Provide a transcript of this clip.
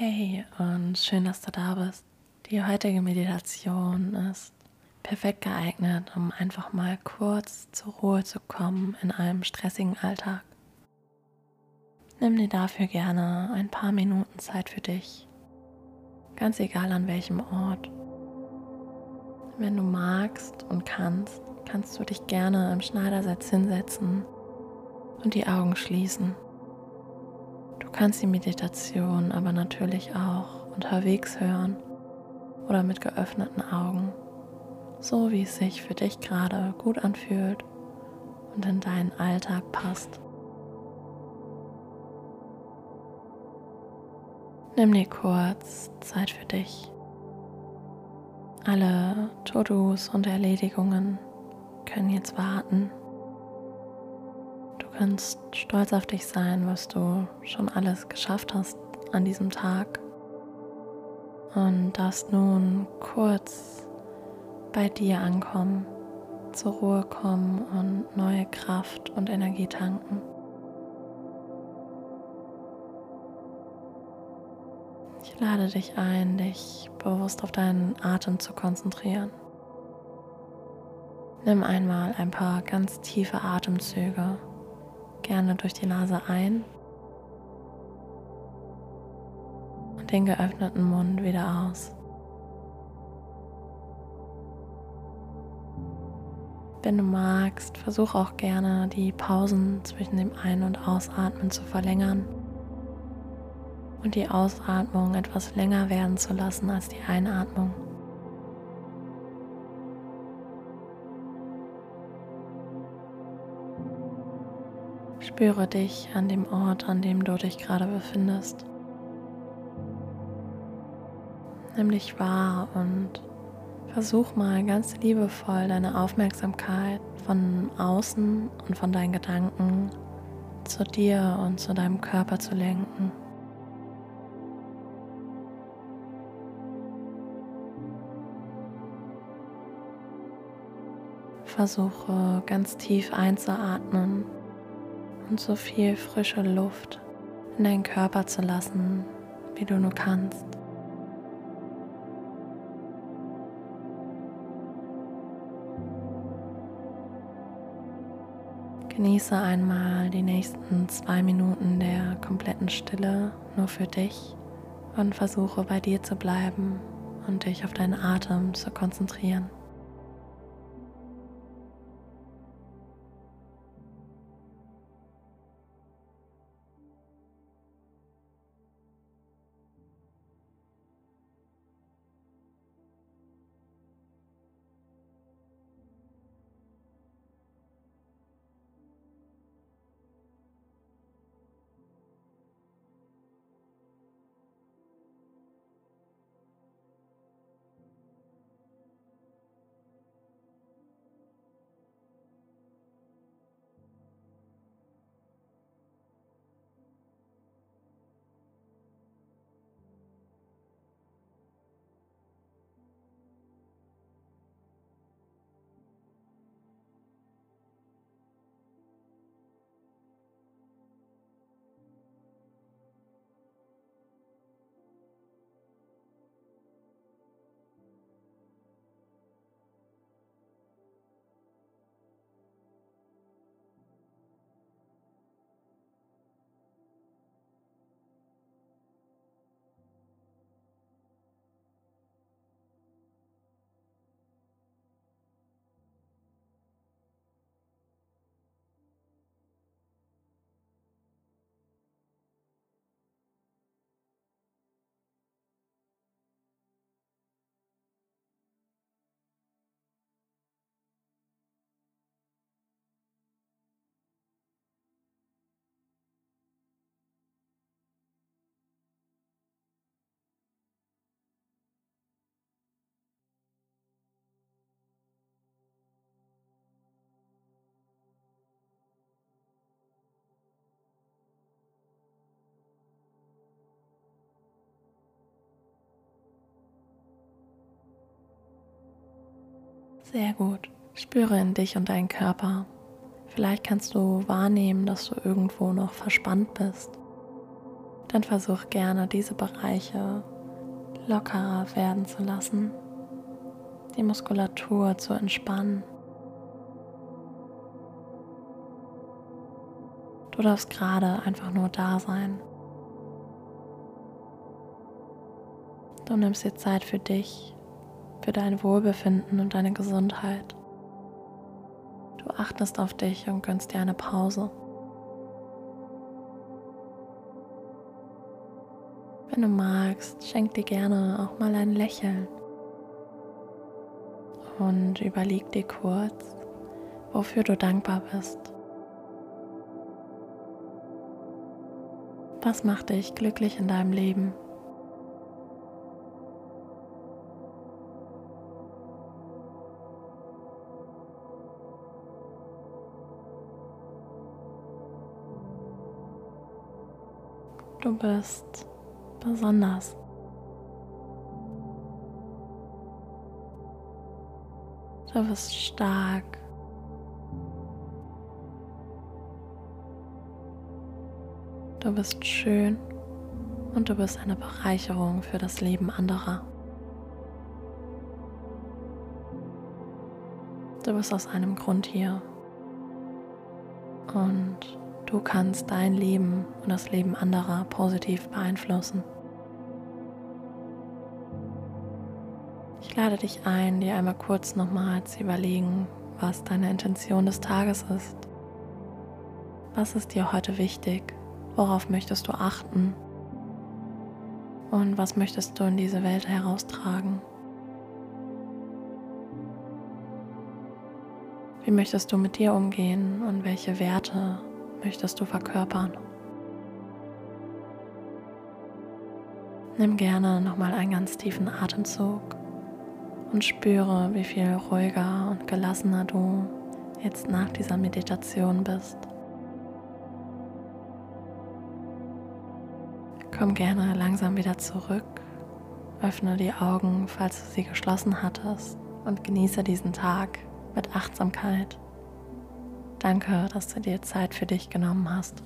Hey und schön, dass du da bist. Die heutige Meditation ist perfekt geeignet, um einfach mal kurz zur Ruhe zu kommen in einem stressigen Alltag. Nimm dir dafür gerne ein paar Minuten Zeit für dich, ganz egal an welchem Ort. Wenn du magst und kannst, kannst du dich gerne im Schneidersitz hinsetzen und die Augen schließen. Kannst die Meditation aber natürlich auch unterwegs hören oder mit geöffneten Augen, so wie es sich für dich gerade gut anfühlt und in deinen Alltag passt. Nimm dir kurz Zeit für dich. Alle To-Dos und Erledigungen können jetzt warten kannst stolz auf dich sein, was du schon alles geschafft hast an diesem Tag und darfst nun kurz bei dir ankommen, zur Ruhe kommen und neue Kraft und Energie tanken. Ich lade dich ein, dich bewusst auf deinen Atem zu konzentrieren. Nimm einmal ein paar ganz tiefe Atemzüge gerne durch die Nase ein und den geöffneten Mund wieder aus. Wenn du magst, versuch auch gerne die Pausen zwischen dem Ein- und Ausatmen zu verlängern und die Ausatmung etwas länger werden zu lassen als die Einatmung. Spüre dich an dem Ort, an dem du dich gerade befindest. Nimm dich wahr und versuch mal ganz liebevoll deine Aufmerksamkeit von außen und von deinen Gedanken zu dir und zu deinem Körper zu lenken. Versuche ganz tief einzuatmen und so viel frische Luft in deinen Körper zu lassen, wie du nur kannst. Genieße einmal die nächsten zwei Minuten der kompletten Stille nur für dich und versuche bei dir zu bleiben und dich auf deinen Atem zu konzentrieren. Sehr gut. Spüre in dich und deinen Körper. Vielleicht kannst du wahrnehmen, dass du irgendwo noch verspannt bist. dann versuch gerne diese Bereiche lockerer werden zu lassen, die Muskulatur zu entspannen. Du darfst gerade einfach nur da sein. Du nimmst dir Zeit für dich, für dein Wohlbefinden und deine Gesundheit. Du achtest auf dich und gönnst dir eine Pause. Wenn du magst, schenk dir gerne auch mal ein Lächeln und überleg dir kurz, wofür du dankbar bist. Was macht dich glücklich in deinem Leben? Du bist besonders. Du bist stark. Du bist schön und du bist eine Bereicherung für das Leben anderer. Du bist aus einem Grund hier. Und du kannst dein Leben und das Leben anderer positiv beeinflussen. Ich lade dich ein, dir einmal kurz nochmal zu überlegen, was deine Intention des Tages ist. Was ist dir heute wichtig? Worauf möchtest du achten? Und was möchtest du in diese Welt heraustragen? Wie möchtest du mit dir umgehen und welche Werte möchtest du verkörpern? Nimm gerne nochmal einen ganz tiefen Atemzug und spüre, wie viel ruhiger und gelassener du jetzt nach dieser Meditation bist. Komm gerne langsam wieder zurück. Öffne die Augen, falls du sie geschlossen hattest und genieße diesen Tag mit Achtsamkeit. Danke, dass du dir Zeit für dich genommen hast.